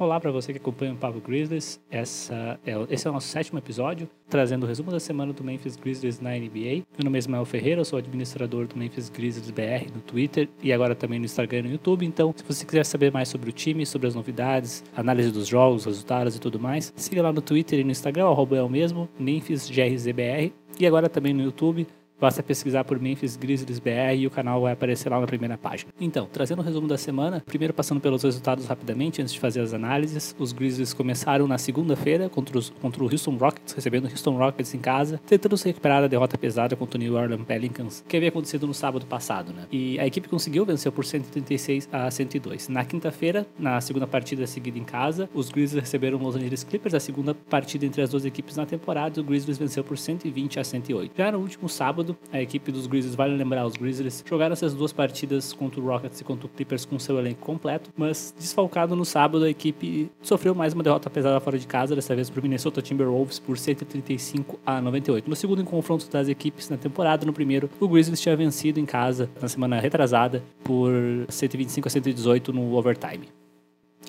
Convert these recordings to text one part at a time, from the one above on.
Olá para você que acompanha o Pablo Grizzlies. Essa é, esse é o nosso sétimo episódio, trazendo o resumo da semana do Memphis Grizzlies na NBA. Meu nome é Ismael Ferreira, eu sou administrador do Memphis Grizzlies BR no Twitter e agora também no Instagram e no YouTube. Então, se você quiser saber mais sobre o time, sobre as novidades, análise dos jogos, resultados e tudo mais, siga lá no Twitter e no Instagram, arroba é o mesmo, MemphisGRZBR. E agora também no YouTube, Basta pesquisar por Memphis Grizzlies BR e o canal vai aparecer lá na primeira página. Então, trazendo o um resumo da semana, primeiro passando pelos resultados rapidamente antes de fazer as análises. Os Grizzlies começaram na segunda-feira contra, contra, o Houston Rockets, recebendo o Houston Rockets em casa, tentando se recuperar da derrota pesada contra o New Orleans Pelicans, que havia acontecido no sábado passado, né? E a equipe conseguiu vencer por 136 a 102. Na quinta-feira, na segunda partida seguida em casa, os Grizzlies receberam os Los Angeles Clippers, a segunda partida entre as duas equipes na temporada, o Grizzlies venceu por 120 a 108. Já no último sábado, a equipe dos Grizzlies, vale lembrar, os Grizzlies jogaram essas duas partidas contra o Rockets e contra o Clippers com seu elenco completo, mas desfalcado no sábado, a equipe sofreu mais uma derrota pesada fora de casa, dessa vez para o Minnesota Timberwolves por 135 a 98. No segundo confronto das equipes na temporada, no primeiro, o Grizzlies tinha vencido em casa na semana retrasada por 125 a 118 no overtime.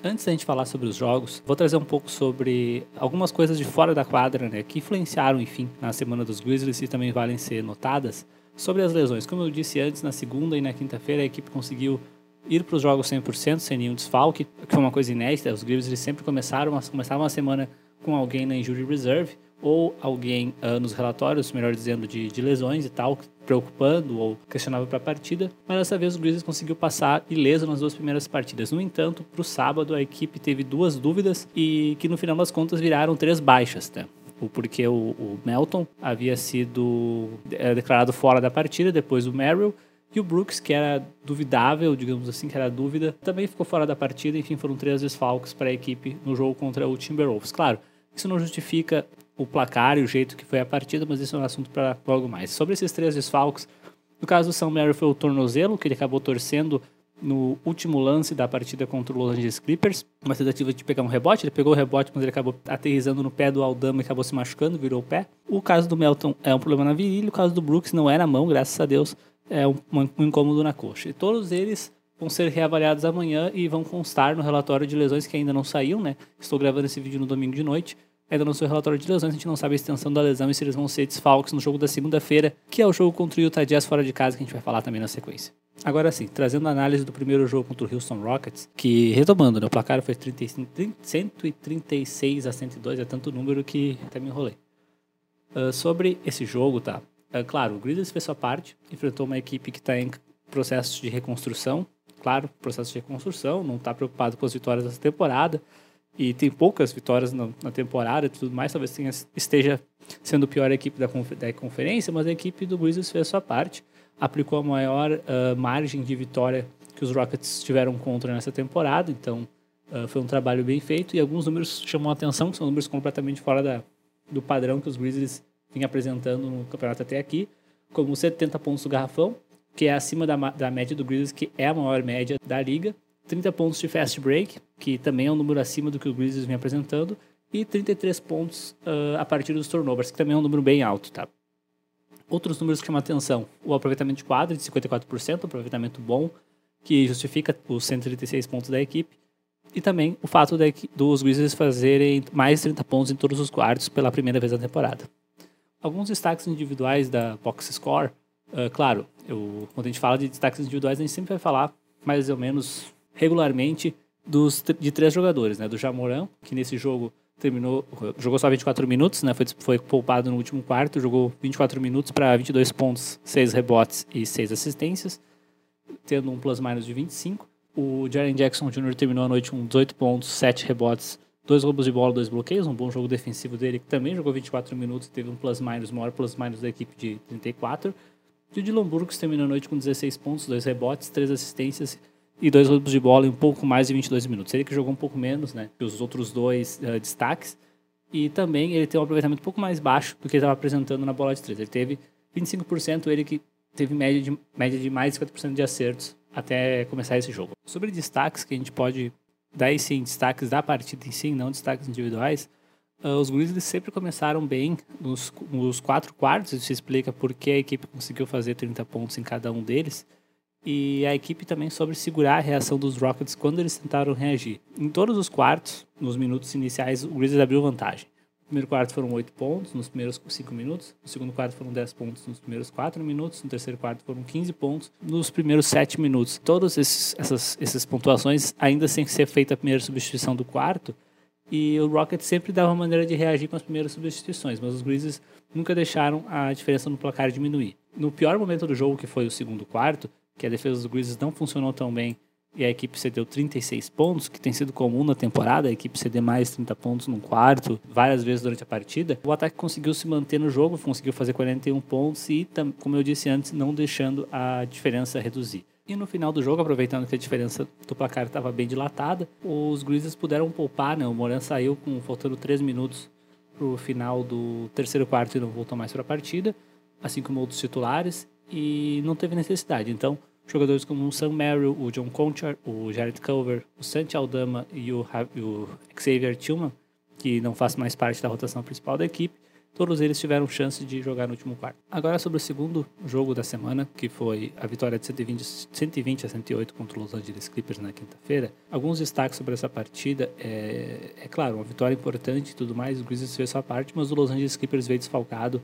Antes da gente falar sobre os jogos, vou trazer um pouco sobre algumas coisas de fora da quadra, né, que influenciaram, enfim, na semana dos Grizzlies e também valem ser notadas. Sobre as lesões, como eu disse antes, na segunda e na quinta-feira a equipe conseguiu ir para os jogos 100% sem nenhum desfalque, que foi uma coisa inédita. Os Grizzlies sempre começaram, começavam a semana com alguém na injury reserve ou alguém nos relatórios, melhor dizendo, de, de, lesões e tal, preocupando ou questionável para a partida, mas dessa vez o Grizzlies conseguiu passar ileso nas duas primeiras partidas. No entanto, para o sábado a equipe teve duas dúvidas e que no final das contas viraram três baixas, né? Porque o, o Melton havia sido declarado fora da partida, depois o Merrill, e o Brooks, que era duvidável, digamos assim, que era dúvida, também ficou fora da partida. Enfim, foram três desfalques para a equipe no jogo contra o Timberwolves. Claro, isso não justifica o placar e o jeito que foi a partida, mas isso é um assunto para logo mais. Sobre esses três desfalques, no caso do Sam Mary foi o tornozelo, que ele acabou torcendo no último lance da partida contra o Los Angeles Clippers, uma tentativa de pegar um rebote, ele pegou o rebote, mas ele acabou aterrizando no pé do Aldama e acabou se machucando, virou o pé. O caso do Melton é um problema na virilha, o caso do Brooks não é na mão, graças a Deus, é um, um incômodo na coxa. E todos eles vão ser reavaliados amanhã e vão constar no relatório de lesões que ainda não saiu, né? Estou gravando esse vídeo no domingo de noite ainda não saiu relatório de lesões, a gente não sabe a extensão da lesão e se eles vão ser desfalques no jogo da segunda-feira, que é o jogo contra o Utah Jazz fora de casa, que a gente vai falar também na sequência. Agora sim, trazendo a análise do primeiro jogo contra o Houston Rockets, que retomando, né, o placar foi 35, 136 a 102, é tanto número que até me enrolei. Uh, sobre esse jogo, tá? Uh, claro, o Grizzlies fez sua parte, enfrentou uma equipe que está em processo de reconstrução, claro, processo de reconstrução, não está preocupado com as vitórias dessa temporada, e tem poucas vitórias na, na, temporada e tudo mais, talvez tenha, esteja sendo a pior equipe da, da conferência, mas a equipe do Grizzlies fez a sua parte, aplicou a maior uh, margem de vitória que os Rockets tiveram contra nessa temporada, então uh, foi um trabalho bem feito e alguns números chamam a atenção, que são números completamente fora da, do padrão que os Grizzlies vinham apresentando no campeonato até aqui, como 70 pontos do garrafão, que é acima da, da média do Grizzlies, que é a maior média da liga, 30 pontos de fast break, que também é um número acima do que o Grizzlies vem apresentando, e 33 pontos uh, a partir dos turnovers, que também é um número bem alto, tá? Outros números que chamam atenção, o aproveitamento de quadra de 54%, um aproveitamento bom, que justifica os 136 pontos da equipe, e também o fato de, dos Grizzlies fazerem mais de 30 pontos em todos os quartos pela primeira vez na temporada. Alguns destaques individuais da box score, uh, claro, eu, quando a gente fala de destaques individuais, a gente sempre vai falar mais ou menos regularmente dos, de três jogadores, né? Do Jamoran, que nesse jogo terminou, jogou só 24 minutos, né? Foi, foi poupado no último quarto, jogou 24 minutos para 22 pontos, 6 rebotes e 6 assistências, tendo um plus-minus de 25. O Jaren Jackson Jr. terminou a noite com 18 pontos, 7 rebotes, 2 roubos de bola, 2 bloqueios, um bom jogo defensivo dele, que também jogou 24 minutos, teve um plus-minus, maior plus-minus da equipe de 34. E o Dylan Burks terminou a noite com 16 pontos, 2 rebotes, 3 assistências e dois roubos de bola em um pouco mais de 22 minutos. Ele que jogou um pouco menos né, que os outros dois uh, destaques. E também ele tem um aproveitamento um pouco mais baixo do que ele estava apresentando na bola de três. Ele teve 25%, ele que teve média de, média de mais de 50% de acertos até começar esse jogo. Sobre destaques que a gente pode dar sim destaques da partida em si, não destaques individuais. Uh, os Grizzlies sempre começaram bem nos, nos quatro quartos, isso explica por que a equipe conseguiu fazer 30 pontos em cada um deles. E a equipe também soube segurar a reação dos Rockets quando eles tentaram reagir. Em todos os quartos, nos minutos iniciais, o Grizzlies abriu vantagem. No primeiro quarto foram 8 pontos nos primeiros 5 minutos. No segundo quarto foram 10 pontos nos primeiros 4 minutos. No terceiro quarto foram 15 pontos nos primeiros 7 minutos. Todas essas, essas pontuações, ainda sem ser feita a primeira substituição do quarto, e o Rockets sempre dava uma maneira de reagir com as primeiras substituições, mas os Grizzlies nunca deixaram a diferença no placar diminuir. No pior momento do jogo, que foi o segundo quarto, que a defesa dos Grizzlies não funcionou tão bem e a equipe cedeu 36 pontos, que tem sido comum na temporada, a equipe ceder mais 30 pontos num quarto, várias vezes durante a partida. O ataque conseguiu se manter no jogo, conseguiu fazer 41 pontos e, como eu disse antes, não deixando a diferença reduzir. E no final do jogo, aproveitando que a diferença do placar estava bem dilatada, os Grizzlies puderam poupar, né? O Moran saiu com faltando 3 minutos para o final do terceiro quarto e não voltou mais para a partida, assim como outros titulares, e não teve necessidade. Então, jogadores como o Sam Merrill, o John Conchar, o Jared Culver, o Santi Aldama e o, o Xavier Tillman, que não faz mais parte da rotação principal da equipe, Todos eles tiveram chance de jogar no último quarto. Agora sobre o segundo jogo da semana, que foi a vitória de 120, 120 a 108 contra os Los Angeles Clippers na quinta-feira. Alguns destaques sobre essa partida. É, é claro, uma vitória importante e tudo mais. O Grizzlies fez sua parte, mas o Los Angeles Clippers veio desfalcado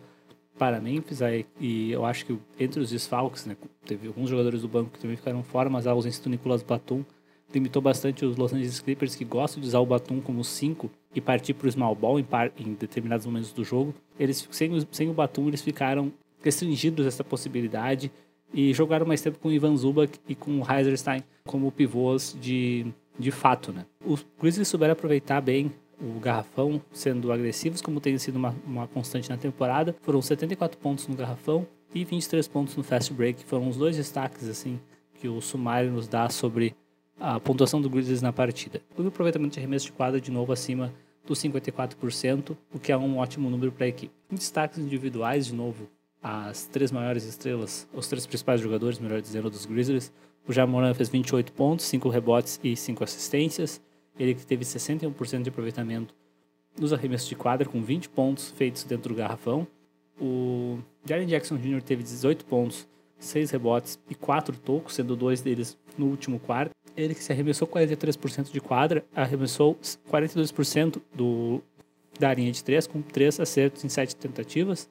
para Memphis. Aí, e eu acho que entre os desfalques, né, teve alguns jogadores do banco que também ficaram fora, mas a ausência do Nicolas Batum limitou bastante os Los Angeles Clippers que gostam de usar o Batum como 5 e partir para o small ball em, par, em, determinados momentos do jogo. Eles sem, sem o Batum eles ficaram restringidos essa possibilidade e jogaram mais tempo com o Ivan Zubac e com o Heiserstein como pivôs de, de fato. Né? Os Grizzlies souberam aproveitar bem o garrafão, sendo agressivos, como tem sido uma, uma constante na temporada. Foram 74 pontos no garrafão e 23 pontos no fast break. Foram os dois destaques assim que o sumário nos dá sobre a pontuação do Grizzlies na partida. O aproveitamento de arremesso de quadra de novo acima dos 54%, o que é um ótimo número para a equipe. Em destaques individuais, de novo, as três maiores estrelas, os três principais jogadores, melhor dizendo, dos Grizzlies. O Jamoran fez 28 pontos, 5 rebotes e 5 assistências. Ele que teve 61% de aproveitamento nos arremessos de quadra, com 20 pontos feitos dentro do garrafão. O Jaren Jackson Jr. teve 18 pontos, 6 rebotes e 4 tocos, sendo dois deles no último quarto ele que se arremessou 43% de quadra, arremessou 42% do, da linha de 3, com 3 acertos em 7 tentativas.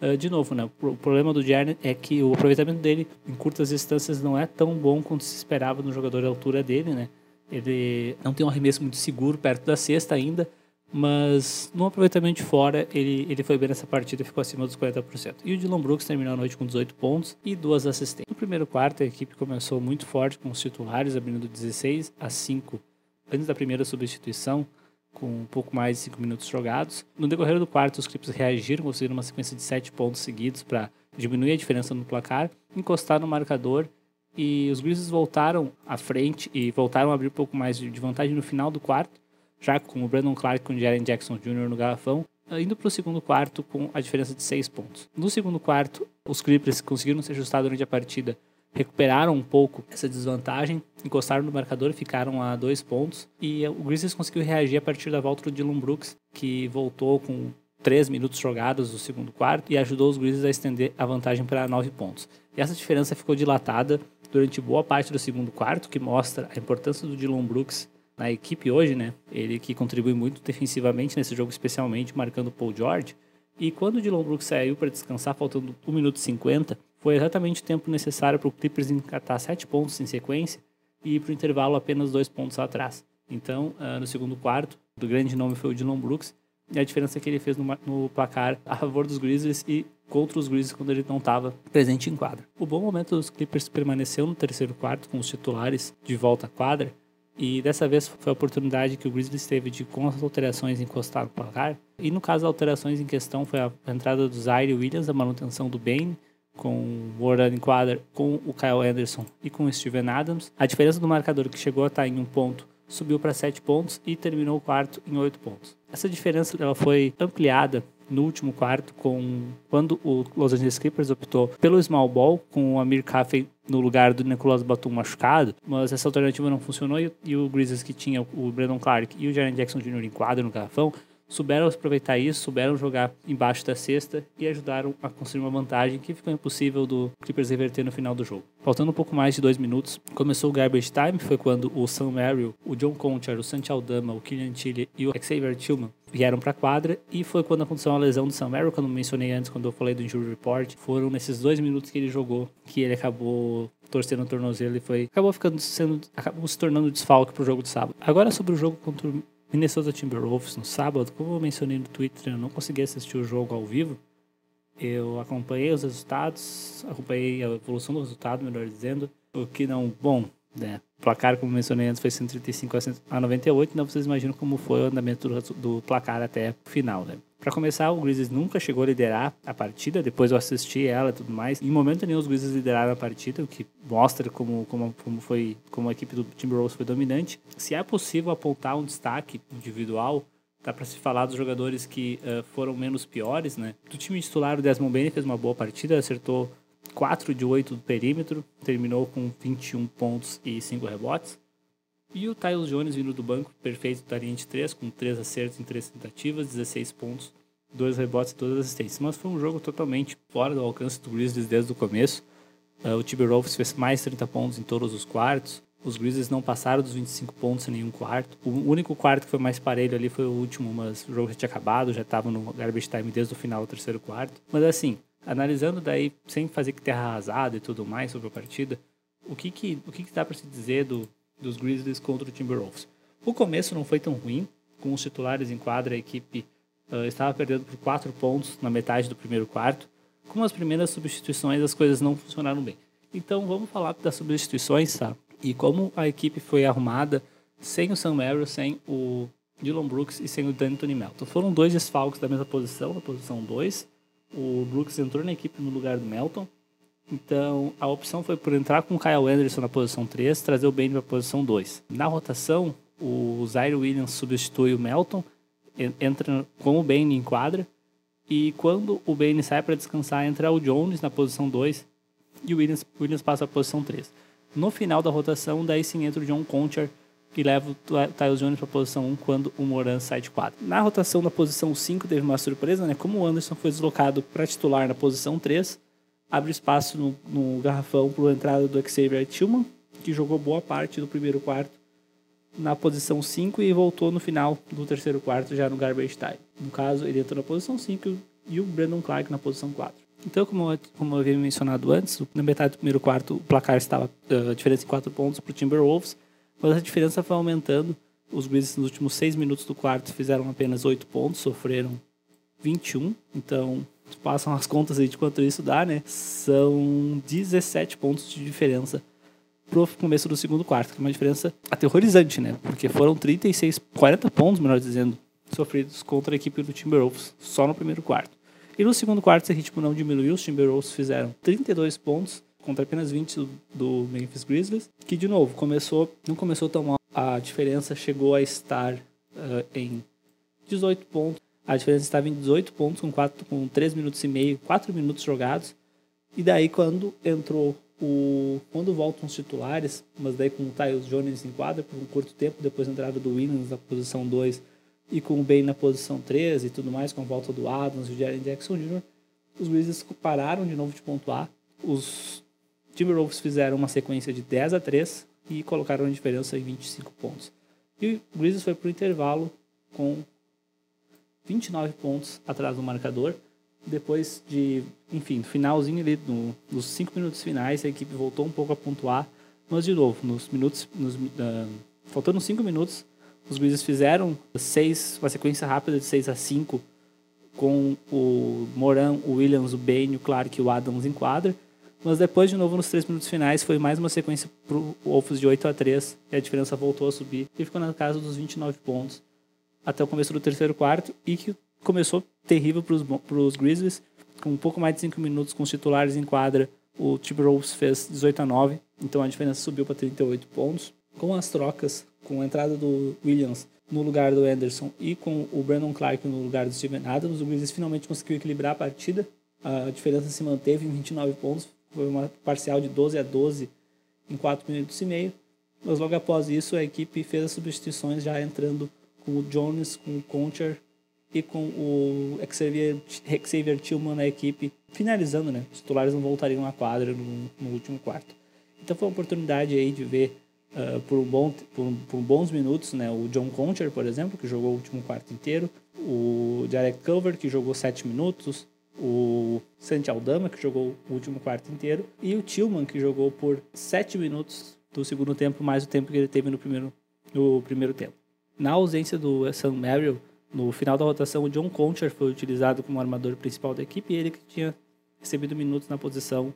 Uh, de novo, né, o problema do Jarnett é que o aproveitamento dele em curtas distâncias não é tão bom quanto se esperava no jogador da altura dele. Né? Ele não tem um arremesso muito seguro perto da cesta ainda, mas no aproveitamento de fora, ele, ele foi bem nessa partida, ficou acima dos 40%. E o Dylan Brooks terminou a noite com 18 pontos e duas assistências. No primeiro quarto, a equipe começou muito forte com os titulares, abrindo 16 a 5 antes da primeira substituição, com um pouco mais de 5 minutos jogados. No decorrer do quarto, os Clippers reagiram, conseguiram uma sequência de 7 pontos seguidos para diminuir a diferença no placar, encostar no marcador e os Grizzlies voltaram à frente e voltaram a abrir um pouco mais de vantagem no final do quarto já com o Brandon Clark com o Jaren Jackson Jr. no garrafão, indo para o segundo quarto com a diferença de seis pontos. No segundo quarto, os Clippers conseguiram se ajustar durante a partida, recuperaram um pouco essa desvantagem, encostaram no marcador, ficaram a dois pontos e o Grizzlies conseguiu reagir a partir da volta do Dylan Brooks, que voltou com três minutos jogados do segundo quarto e ajudou os Grizzlies a estender a vantagem para nove pontos. E essa diferença ficou dilatada durante boa parte do segundo quarto, que mostra a importância do Dylan Brooks na equipe hoje, né? Ele que contribui muito defensivamente nesse jogo, especialmente marcando Paul George. E quando o Dylan Brooks saiu para descansar, faltando 1 minuto e 50, foi exatamente o tempo necessário para o Clippers encatar 7 pontos em sequência e para o intervalo apenas 2 pontos atrás. Então, uh, no segundo quarto, o grande nome foi o Dylan Brooks, e a diferença que ele fez no, no placar a favor dos Grizzlies e contra os Grizzlies quando ele não estava presente em quadra. O bom momento dos Clippers permaneceu no terceiro quarto com os titulares de volta à quadra, e dessa vez foi a oportunidade que o Grizzlies teve de, com as alterações, encostar no placar. E no caso, as alterações em questão foi a entrada do Zaire Williams, a manutenção do Bane, com o Warren em quadra, com o Kyle Anderson e com o Steven Adams. A diferença do marcador, que chegou a estar em um ponto, subiu para sete pontos e terminou o quarto em oito pontos. Essa diferença ela foi ampliada no último quarto, com quando o Los Angeles Clippers optou pelo small ball, com o Amir Coffey no lugar do Nicolas Batum machucado, mas essa alternativa não funcionou e, e o Grizzlies que tinha o Brandon Clark e o Jaren Jackson Jr. em quadro no garrafão souberam aproveitar isso, souberam jogar embaixo da cesta e ajudaram a construir uma vantagem que ficou impossível do Clippers reverter no final do jogo. Faltando um pouco mais de dois minutos, começou o garbage time, foi quando o Sam Merrill, o John Conchar, o Santi Aldama, o Killian Tilly e o Xavier Tillman vieram para a quadra e foi quando aconteceu a lesão do Sam Merrill, que eu mencionei antes quando eu falei do injury report. Foram nesses dois minutos que ele jogou que ele acabou torcendo o tornozelo e foi acabou ficando sendo acabou se tornando desfalque pro jogo de sábado. Agora sobre o jogo contra o Minnesota Timberwolves no sábado, como eu mencionei no Twitter, eu não consegui assistir o jogo ao vivo. Eu acompanhei os resultados, acompanhei a evolução do resultado, melhor dizendo, o que não, bom, né? O placar, como mencionei antes, foi 135 a 98, então vocês imaginam como foi o andamento do, do placar até o final, né? Para começar, o Grizzlies nunca chegou a liderar a partida, depois eu assisti ela e tudo mais. Em momento nenhum os Grizzlies lideraram a partida, o que mostra como, como, como, foi, como a equipe do Timberwolves foi dominante. Se é possível apontar um destaque individual, dá para se falar dos jogadores que uh, foram menos piores, né? Do time titular, o Desmond Bane fez uma boa partida, acertou 4 de 8 do perímetro, terminou com 21 pontos e 5 rebotes. E o Tyus Jones vindo do banco, perfeito da linha de 3, com 3 acertos em 3 tentativas, 16 pontos, 2 rebotes e 2 assistências. Mas foi um jogo totalmente fora do alcance do Grizzlies desde o começo. Uh, o Timberwolves fez mais 30 pontos em todos os quartos. Os Grizzlies não passaram dos 25 pontos em nenhum quarto. O único quarto que foi mais parelho ali foi o último, mas o jogo já tinha acabado, já estava no garbage time desde o final do terceiro quarto. Mas assim, analisando daí, sem fazer que terra arrasada e tudo mais sobre a partida, o que que, o que, que dá para se dizer do, dos Grizzlies contra o Timberwolves. O começo não foi tão ruim, com os titulares em quadra, a equipe uh, estava perdendo por 4 pontos na metade do primeiro quarto. Com as primeiras substituições, as coisas não funcionaram bem. Então vamos falar das substituições, tá? E como a equipe foi arrumada sem o Sam Merrill, sem o Dylan Brooks e sem o D'Anthony Melton. Foram dois desfalques da mesma posição, na posição 2. O Brooks entrou na equipe no lugar do Melton então, a opção foi por entrar com o Kyle Anderson na posição 3, trazer o Bane para a posição 2. Na rotação, o Zaire Williams substitui o Melton, entra com o Bane em quadra, e quando o Bane sai para descansar, entra o Jones na posição 2 e o Williams, Williams passa a posição 3. No final da rotação, daí sim entra o John Concher, que leva o Tyus Jones para a posição 1 quando o Moran sai de quadra. Na rotação da posição 5 teve uma surpresa, né? Como o Anderson foi deslocado para titular na posição 3, abre espaço no, no garrafão para a entrada do Xavier Tillman, que jogou boa parte do primeiro quarto na posição 5 e voltou no final do terceiro quarto já no garbage time. No caso, ele entrou na posição 5 e o Brandon Clark na posição 4. Então, como eu, como eu havia mencionado antes, na metade do primeiro quarto o placar estava uh, a diferença em 4 pontos para o Timberwolves, mas a diferença foi aumentando. Os Grizzlies nos últimos 6 minutos do quarto fizeram apenas 8 pontos, sofreram 21, então passam as contas aí de quanto isso dá, né? São 17 pontos de diferença pro começo do segundo quarto, que é uma diferença aterrorizante, né? Porque foram 36, 40 pontos, melhor dizendo, sofridos contra a equipe do Timberwolves só no primeiro quarto. E no segundo quarto esse ritmo não diminuiu, os Timberwolves fizeram 32 pontos contra apenas 20 do, Memphis Grizzlies, que de novo começou, não começou tão mal. A diferença chegou a estar uh, em 18 pontos a diferença estava em 18 pontos com, 4, com 3 minutos e meio, 4 minutos jogados. E daí quando entrou o. Quando voltam os titulares, mas daí com o Tyus Jones em quadra por um curto tempo, depois a entrada do Williams na posição 2 e com o Ben na posição 3 e tudo mais, com a volta do Adams e o Jaren Jackson Jr., os Grizzlies pararam de novo de pontuar. Os Timberwolves fizeram uma sequência de 10 a 3 e colocaram a diferença em 25 pontos. E o Grizzlies foi para o intervalo com 29 pontos atrás do marcador. Depois de, enfim, finalzinho ali, no, nos 5 minutos finais, a equipe voltou um pouco a pontuar. Mas, de novo, nos minutos, nos, uh, faltando 5 minutos, os Grizzlies fizeram seis, uma sequência rápida de 6 a 5 com o Moran, o Williams, o Bane, o Clark e o Adams em quadra. Mas depois, de novo, nos três minutos finais, foi mais uma sequência para o Wolves de 8 a 3 e a diferença voltou a subir e ficou na casa dos 29 pontos até o começo do terceiro quarto e que começou terrível para os Grizzlies, com um pouco mais de 5 minutos com os titulares em quadra. O Timberwolves fez 18 a 9, então a diferença subiu para 38 pontos. Com as trocas, com a entrada do Williams no lugar do Anderson e com o Brandon Clark no lugar do Steven Adams, o Grizzlies finalmente conseguiu equilibrar a partida. A diferença se manteve em 29 pontos, foi uma parcial de 12 a 12 em 4 minutos e meio. Mas logo após isso, a equipe fez as substituições já entrando com o Jones, com o Concher e com o Xavier, Xavier Tillman na equipe finalizando, né? Os titulares não voltariam à quadra no, no último quarto. Então foi uma oportunidade aí de ver uh, por, um bom, por, por, bons minutos, né? O John Concher, por exemplo, que jogou o último quarto inteiro, o Derek Culver, que jogou sete minutos, o Santi Aldama, que jogou o último quarto inteiro, e o Tillman, que jogou por sete minutos do segundo tempo, mais o tempo que ele teve no primeiro, no primeiro tempo. Na ausência do Sam Merrill, no final da rotação, o John Concher foi utilizado como armador principal da equipe e ele que tinha recebido minutos na posição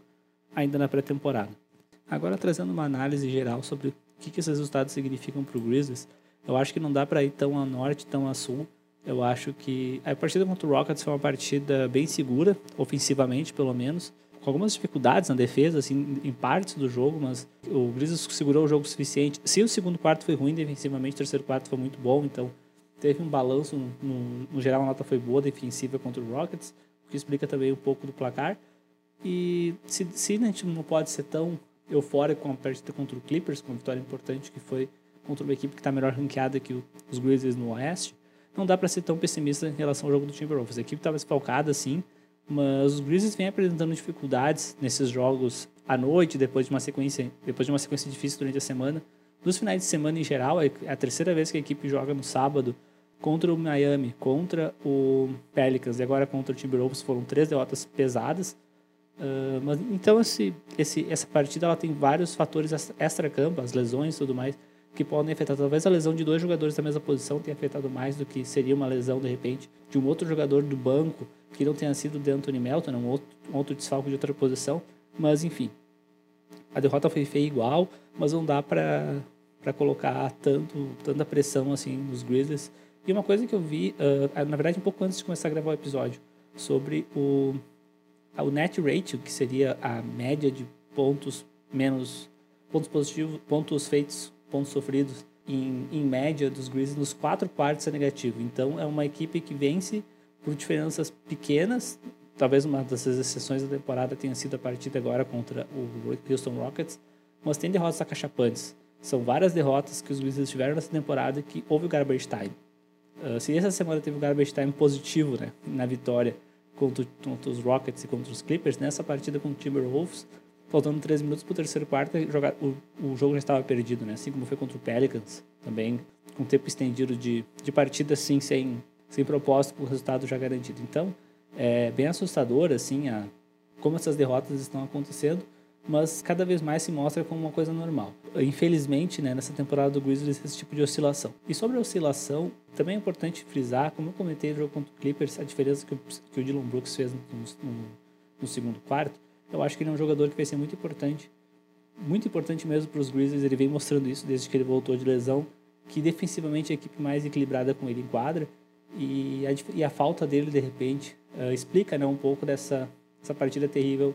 ainda na pré-temporada. Agora, trazendo uma análise geral sobre o que, esses resultados significam para o Grizzlies, eu acho que não dá para ir tão a norte, tão a sul. Eu acho que a partida contra o Rockets foi uma partida bem segura, ofensivamente pelo menos, com algumas dificuldades na defesa, assim, em partes do jogo, mas o Grizzlies segurou o jogo suficiente. Se o segundo quarto foi ruim defensivamente, o terceiro quarto foi muito bom, então teve um balanço, no, no, geral a nota foi boa defensiva contra o Rockets, o que explica também um pouco do placar. E se, se a gente não pode ser tão eufórico com a partida contra o Clippers, com uma vitória importante que foi contra uma equipe que está melhor ranqueada que os Grizzlies no Oeste, não dá para ser tão pessimista em relação ao jogo do Timberwolves. A equipe estava desfalcada, sim, mas os Grizzlies vêm apresentando dificuldades nesses jogos à noite, depois de uma sequência, depois de uma sequência difícil durante a semana. Nos finais de semana em geral, é a terceira vez que a equipe joga no sábado contra o Miami, contra o Pelicans e agora contra o Timberwolves foram três derrotas pesadas. Uh, mas, então esse, esse, essa partida ela tem vários fatores extra-campo, as lesões e tudo mais, que podem afetar. Talvez a lesão de dois jogadores da mesma posição tenha afetado mais do que seria uma lesão, de repente, de um outro jogador do banco que não tenha sido de Anthony Melton, outro, um outro desfalco de outra posição. Mas, enfim, a derrota foi feia igual, mas não dá para colocar tanto, tanta pressão assim nos Grizzlies e uma coisa que eu vi, uh, na verdade, um pouco antes de começar a gravar o episódio, sobre o, o net ratio, que seria a média de pontos menos pontos positivos, pontos feitos, pontos sofridos em, em média dos Grizzlies nos quatro quartos é negativo. Então é uma equipe que vence por diferenças pequenas. Talvez uma dessas exceções da temporada tenha sido a partida agora contra o Houston Rockets, mas tem derrotas acachapantes. São várias derrotas que os Grizzlies tiveram nessa temporada que houve o garbage time. Uh, se essa semana teve um garbage time positivo né, na vitória contra, contra, os Rockets e contra os Clippers, nessa partida com o Timberwolves, faltando 3 minutos para o terceiro quarto, o, o jogo já estava perdido, né? assim como foi contra o Pelicans, também com tempo estendido de, de partida assim, sem, sem propósito, com o resultado já garantido. Então, é bem assustador assim, a, como essas derrotas estão acontecendo mas cada vez mais se mostra como uma coisa normal. Infelizmente, né, nessa temporada do Grizzlies, esse tipo de oscilação. E sobre a oscilação, também é importante frisar, como eu comentei no jogo contra o Clippers, a diferença que o, que o Dylan Brooks fez no, no, no, segundo quarto, eu acho que ele é um jogador que vai ser muito importante, muito importante mesmo para os Grizzlies, ele vem mostrando isso desde que ele voltou de lesão, que defensivamente é a equipe mais equilibrada com ele em quadra, e a, e a falta dele, de repente, uh, explica né, um pouco dessa, partida terrível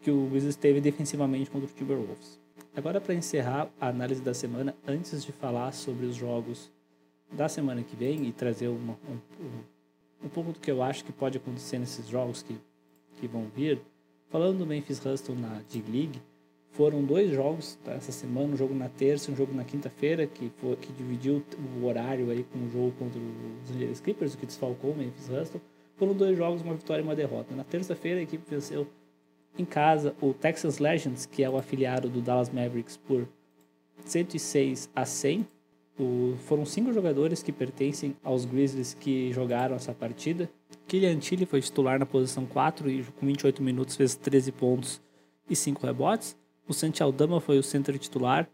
que o Wizards teve defensivamente contra o Timberwolves. Agora, para encerrar a análise da semana, antes de falar sobre os jogos da semana que vem e trazer uma, um, um, pouco do que eu acho que pode acontecer nesses jogos que, que vão vir, falando do Memphis Hustle na D-League, foram dois jogos tá, essa semana, um jogo na terça e um jogo na quinta-feira, que, que dividiu o horário aí com o jogo contra os Angeles Clippers, o que desfalcou o Memphis Hustle. Foram dois jogos, uma vitória e uma derrota. Na terça-feira, a equipe venceu em casa, o Texas Legends, que é o afiliado do Dallas Mavericks, por 106 a 100. O, foram cinco jogadores que pertencem aos Grizzlies que jogaram essa partida. Kylian Tilly foi titular na posição 4 e com 28 minutos fez 13 pontos e 5 rebotes. O Santi Aldama foi o center titular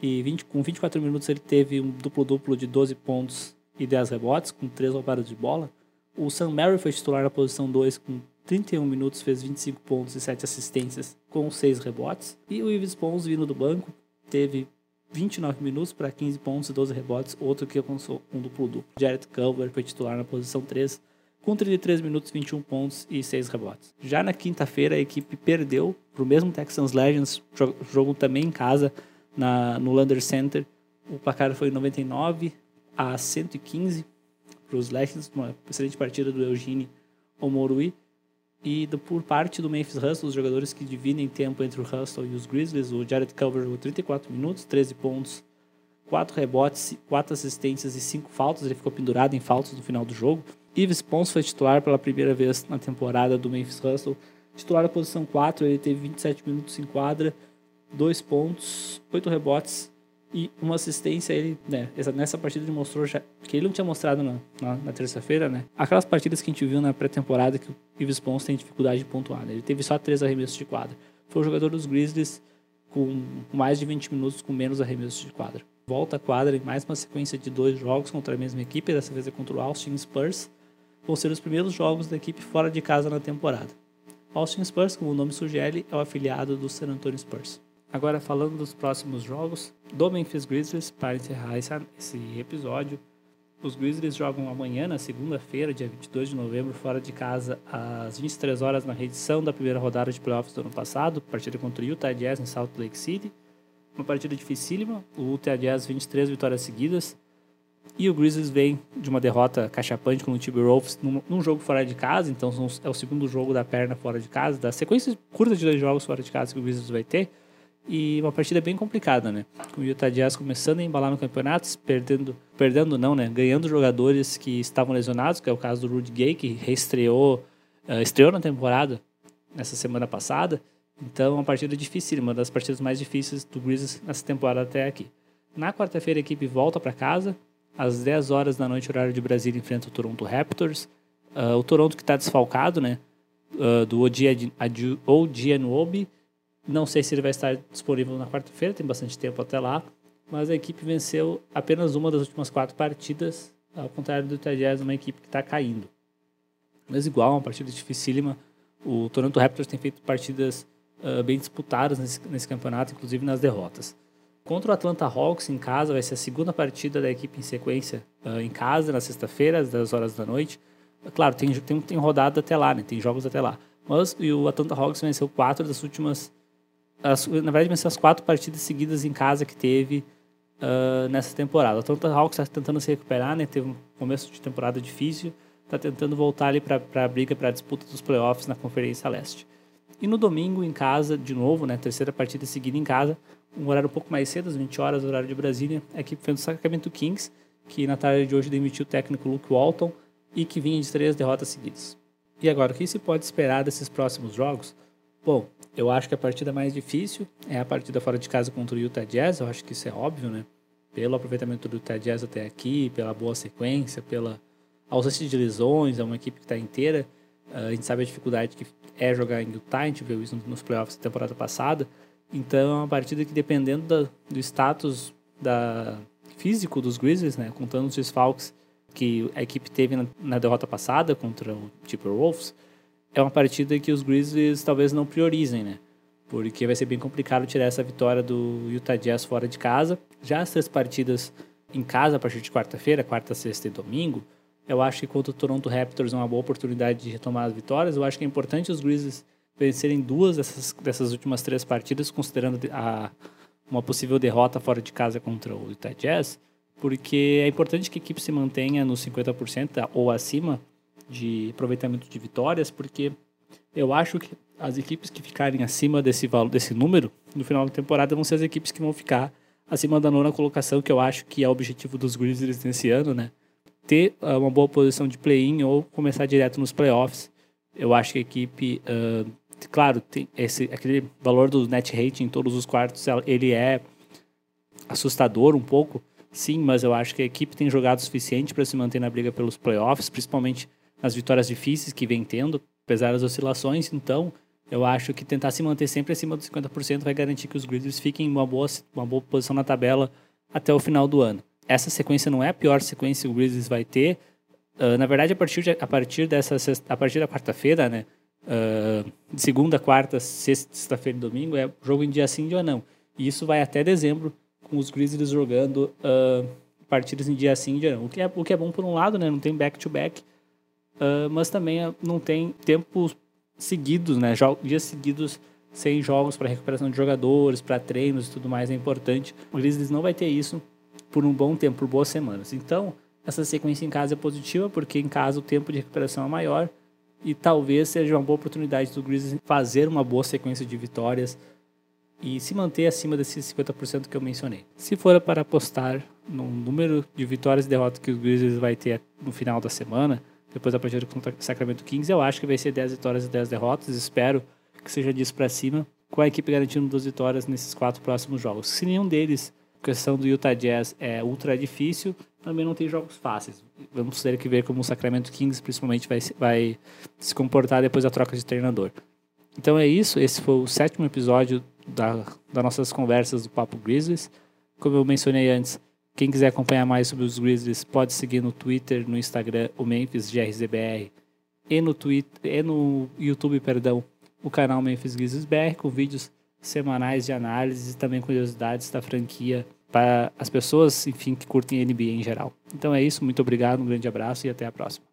e 20, com 24 minutos ele teve um duplo-duplo de 12 pontos e 10 rebotes, com 3 roubadas de bola. O Sam Mary foi titular na posição 2 com 31 minutos, fez 25 pontos e 7 assistências com 6 rebotes. E o Ives Pons, vindo do banco, teve 29 minutos para 15 pontos e 12 rebotes, outro que alcançou um duplo-duplo. Jared Culver foi titular na posição 3, com 33 minutos, 21 pontos e 6 rebotes. Já na quinta-feira, a equipe perdeu para o mesmo Texans Legends, jogo também em casa, na, no Lander Center. O placar foi 99 a 115 para os Legends, uma excelente partida do Eugene Omorui. E do, por parte do Memphis Hustle, os jogadores que dividem tempo entre o Hustle e os Grizzlies, o Jared Culver jogou 34 minutos, 13 pontos, 4 rebotes, 4 assistências e 5 faltas. Ele ficou pendurado em faltas no final do jogo. Yves Pons foi titular pela primeira vez na temporada do Memphis Hustle. Titular na posição 4, ele teve 27 minutos em quadra, 2 pontos, 8 rebotes e uma assistência. Ele, né, nessa partida ele mostrou já, que ele não tinha mostrado na, na, na terça-feira, né? Aquelas partidas que a gente viu na pré-temporada que o Yves Pons tem dificuldade de pontuar, né? Ele teve só 3 arremessos de quadra. Foi o jogador dos Grizzlies com mais de 20 minutos com menos arremessos de quadra. Volta à quadra em mais uma sequência de dois jogos contra a mesma equipe, dessa vez é contra o Austin Spurs vão ser os primeiros jogos da equipe fora de casa na temporada. Austin Spurs, como o nome sugere, é o afiliado do San Antonio Spurs. Agora falando dos próximos jogos do Memphis Grizzlies, para encerrar esse episódio, os Grizzlies jogam amanhã, na segunda-feira, dia 22 de novembro, fora de casa, às 23 horas, na reedição da primeira rodada de playoffs do ano passado, partida contra o Utah Jazz em Salt Lake City. Uma partida dificílima, o Utah Jazz 23 vitórias seguidas, e o Grizzlies vem de uma derrota cachapante com o Timberwolves num, num jogo fora de casa, então é o segundo jogo da perna fora de casa, da sequência curta de dois jogos fora de casa que o Grizzlies vai ter. E uma partida bem complicada, né? Com o Utah Jazz começando a embalar no campeonato, perdendo, perdendo não, né? Ganhando jogadores que estavam lesionados, que é o caso do Rudy Gay, que reestreou, uh, estreou na temporada nessa semana passada. Então, uma partida difícil, uma das partidas mais difíceis do Grizzlies nessa temporada até aqui. Na quarta-feira, a equipe volta para casa, às 10 horas da noite, horário de Brasília, enfrenta o Toronto Raptors. Uh, o Toronto que está desfalcado, né? Uh, do Odi Anuobi. Não sei se ele vai estar disponível na quarta-feira, tem bastante tempo até lá. Mas a equipe venceu apenas uma das últimas quatro partidas, ao contrário do Jazz, uma equipe que está caindo. Mas igual, uma partida dificílima. O Toronto Raptors tem feito partidas uh, bem disputadas nesse, nesse campeonato, inclusive nas derrotas. Contra o Atlanta Hawks em casa, vai ser a segunda partida da equipe em sequência uh, em casa, na sexta-feira, às 10 horas da noite. Claro, tem, tem, tem rodada até lá, né? tem jogos até lá. Mas e o Atlanta Hawks venceu quatro das últimas. As, na verdade, venceu as quatro partidas seguidas em casa que teve uh, nessa temporada. O Atlanta Hawks está tentando se recuperar, né? teve um começo de temporada difícil, está tentando voltar ali para a briga, para a disputa dos playoffs na Conferência Leste. E no domingo, em casa, de novo, né? terceira partida seguida em casa, um horário um pouco mais cedo, às 20 horas, horário de Brasília, a equipe foi do Sacramento Kings, que na tarde de hoje demitiu o técnico Luke Walton e que vinha de três derrotas seguidas. E agora, o que se pode esperar desses próximos jogos? Bom, eu acho que a partida mais difícil é a partida fora de casa contra o Utah Jazz, eu acho que isso é óbvio, né? Pelo aproveitamento do Utah Jazz até aqui, pela boa sequência, pela ausência de lesões, é uma equipe que está inteira. a gente sabe a dificuldade que é jogar em Utah, a gente viu isso nos playoffs da temporada passada. Então é uma partida que dependendo da, do status da físico dos Grizzlies, né, contando os desfalques que a equipe teve na, na derrota passada contra o Timberwolves, é uma partida que os Grizzlies talvez não priorizem, né? Porque vai ser bem complicado tirar essa vitória do Utah Jazz fora de casa. Já as três partidas em casa a partir de quarta-feira, quarta, sexta e domingo, eu acho que contra o Toronto Raptors é uma boa oportunidade de retomar as vitórias. Eu acho que é importante os Grizzlies vencerem duas dessas, dessas últimas três partidas, considerando a, uma possível derrota fora de casa contra o Utah Jazz, porque é importante que a equipe se mantenha nos 50% ou acima de aproveitamento de vitórias, porque eu acho que as equipes que ficarem acima desse, valor, desse número no final da temporada vão ser as equipes que vão ficar acima da nona colocação, que eu acho que é o objetivo dos Grizzlies nesse ano, né? Ter uh, uma boa posição de play-in ou começar direto nos playoffs. Eu acho que a equipe uh, claro, tem esse, aquele valor do net rating em todos os quartos, ele é assustador um pouco, sim, mas eu acho que a equipe tem jogado o suficiente para se manter na briga pelos playoffs, principalmente nas vitórias difíceis que vem tendo, apesar das oscilações. Então, eu acho que tentar se manter sempre acima dos 50% vai garantir que os Grizzlies fiquem em uma boa, uma boa posição na tabela até o final do ano. Essa sequência não é a pior sequência que o Grizzlies vai ter. Uh, na verdade, a partir, de, a partir dessa a partir da quarta-feira, né, uh, segunda, quarta, sexta, sexta-feira e domingo, é jogo em dia sim, dia não. E isso vai até dezembro, com os Grizzlies jogando uh, partidas em dia sim, dia não. O que, é, o que é bom por um lado, né? Não tem back-to-back, -back, uh, mas também não tem tempos seguidos, né? Dias seguidos sem jogos para recuperação de jogadores, para treinos e tudo mais é importante. O Grizzlies não vai ter isso por um bom tempo, por boas semanas. Então, essa sequência em casa é positiva, porque em casa o tempo de recuperação é maior e talvez seja uma boa oportunidade do Grizzlies fazer uma boa sequência de vitórias e se manter acima desses 50% que eu mencionei. Se for para apostar no número de vitórias e derrotas que o Grizzlies vai ter no final da semana, depois da partida contra o Sacramento Kings. Eu acho que vai ser 10 vitórias e 10 derrotas. Espero que seja disso para cima, com a equipe garantindo duas vitórias nesses quatro próximos jogos. Se nenhum deles, questão do Utah Jazz, é ultra difícil, também não tem jogos fáceis. Vamos ter que ver como o Sacramento Kings, principalmente, vai, vai se comportar depois da troca de treinador. Então é isso, esse foi o sétimo episódio da, das nossas conversas do Papo Grizzlies. Como eu mencionei antes, quem quiser acompanhar mais sobre os Grizzlies pode seguir no Twitter, no Instagram, o Memphis GRZBR e no Twitter e no YouTube, perdão, o canal Memphis Grizzlies BR com vídeos semanais de análise e também curiosidades da franquia para as pessoas, enfim, que curtem NBA em geral. Então é isso, muito obrigado, um grande abraço e até a próxima.